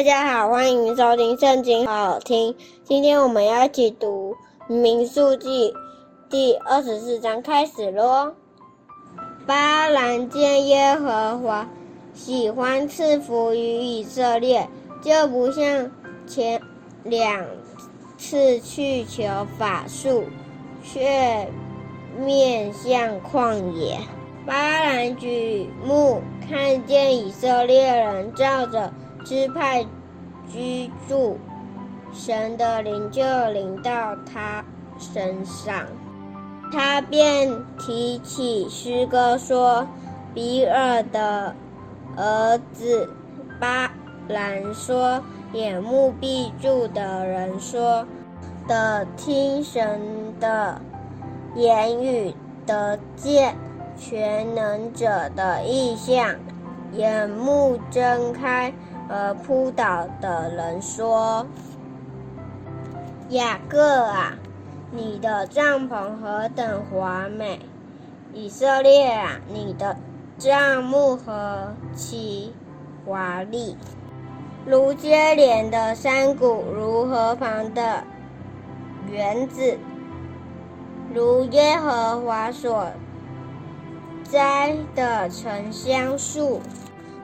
大家好，欢迎收听圣经好听。今天我们要一起读民数记第二十四章，开始咯。巴兰见耶和华喜欢赐福于以色列，就不像前两次去求法术，却面向旷野。巴兰举目看见以色列人照着支派居住，神的灵就临到他身上，他便提起诗歌说：“比尔的儿子巴兰说，眼目闭住的人说，的听神的言语，得见全能者的意象，眼目睁开。”而扑倒的人说：“雅各啊，你的帐篷何等华美！以色列啊，你的帐幕何其华丽！如接连的山谷，如河旁的园子，如耶和华所栽的沉香树。”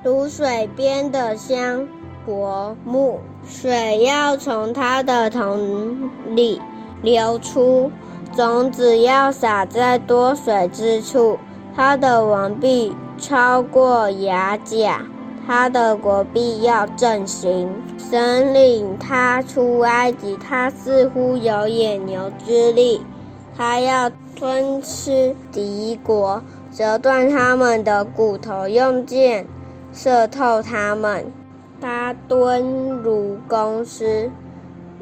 如水边的香柏木，水要从它的桶里流出，种子要撒在多水之处。它的王必超过牙甲，他的国必要振兴。神领他出埃及，他似乎有野牛之力。他要吞吃敌国，折断他们的骨头，用剑。射透他们，他蹲如公狮，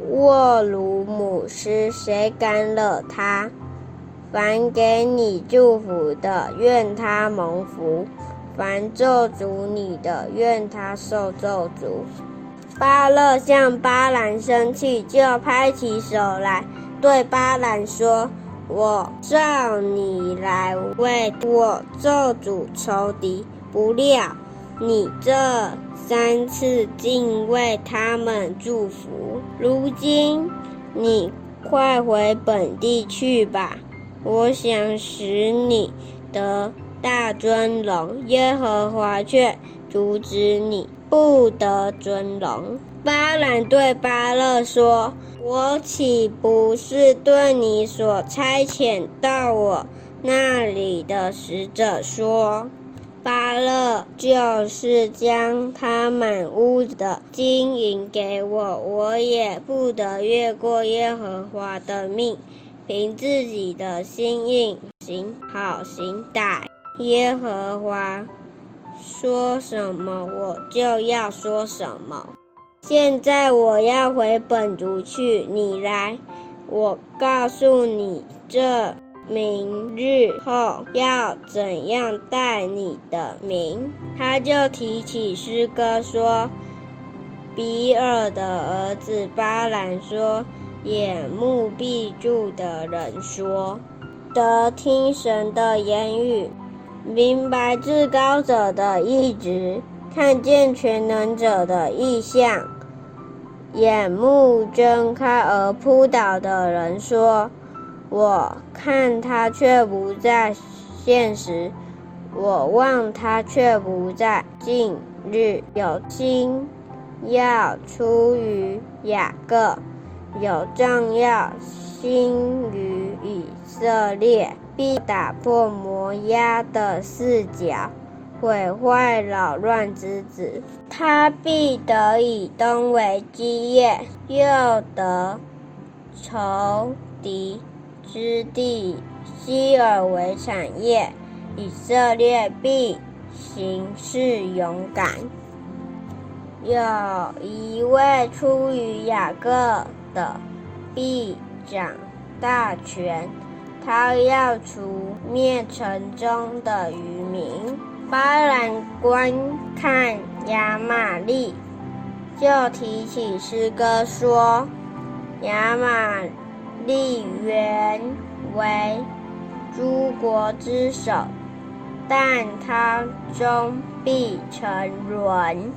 卧如母师，谁敢惹他？凡给你祝福的，愿他蒙福；凡咒诅你的，愿他受咒诅。巴勒向巴兰生气，就拍起手来，对巴兰说：“我召你来为我咒诅仇敌，不料。”你这三次竟为他们祝福，如今你快回本地去吧。我想使你得大尊荣，耶和华却阻止你不得尊荣。巴兰对巴勒说：“我岂不是对你所差遣到我那里的使者说？”巴勒就是将他满屋的金银给我，我也不得越过耶和华的命，凭自己的心意行好行歹。耶和华说什么，我就要说什么。现在我要回本族去，你来，我告诉你这。明日后要怎样带你的名？他就提起诗歌说：“比尔的儿子巴兰说，眼目闭住的人说，得听神的言语，明白至高者的意志，看见全能者的意象，眼目睁开而扑倒的人说。”我看他却不在现实，我望他却不在近日。有星要出于雅各，有杖要兴于以色列，必打破摩押的四角，毁坏扰乱之子。他必得以东为基业，又得仇敌之地希珥为产业，以色列必行事勇敢。有一位出于雅各的，必掌大权，他要除灭城中的渔民。巴兰观看亚玛利，就提起诗歌说：亚玛。立原为诸国之首，但他终必沉沦。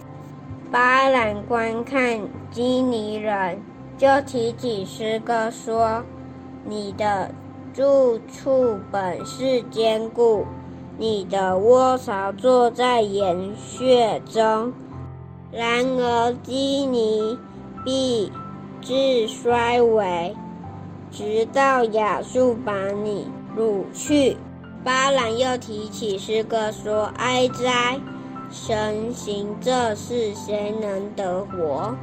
巴兰观看基尼人，就提起诗歌说：“你的住处本是坚固，你的窝巢坐在岩穴中。然而基尼必至衰微，直到亚述把你掳去。”巴兰又提起诗歌说：“哀哉！神行这事，谁能得活？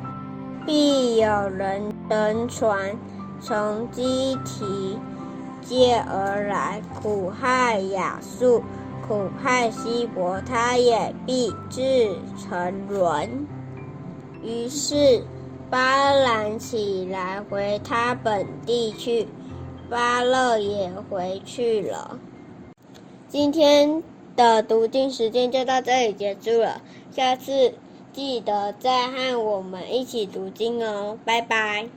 必有人乘船从基提界而来，苦害亚述，苦害希伯，他也必致沉沦。”于是巴兰起来回他本地去，巴勒也回去了。今天的读经时间就到这里结束了，下次记得再和我们一起读经哦，拜拜。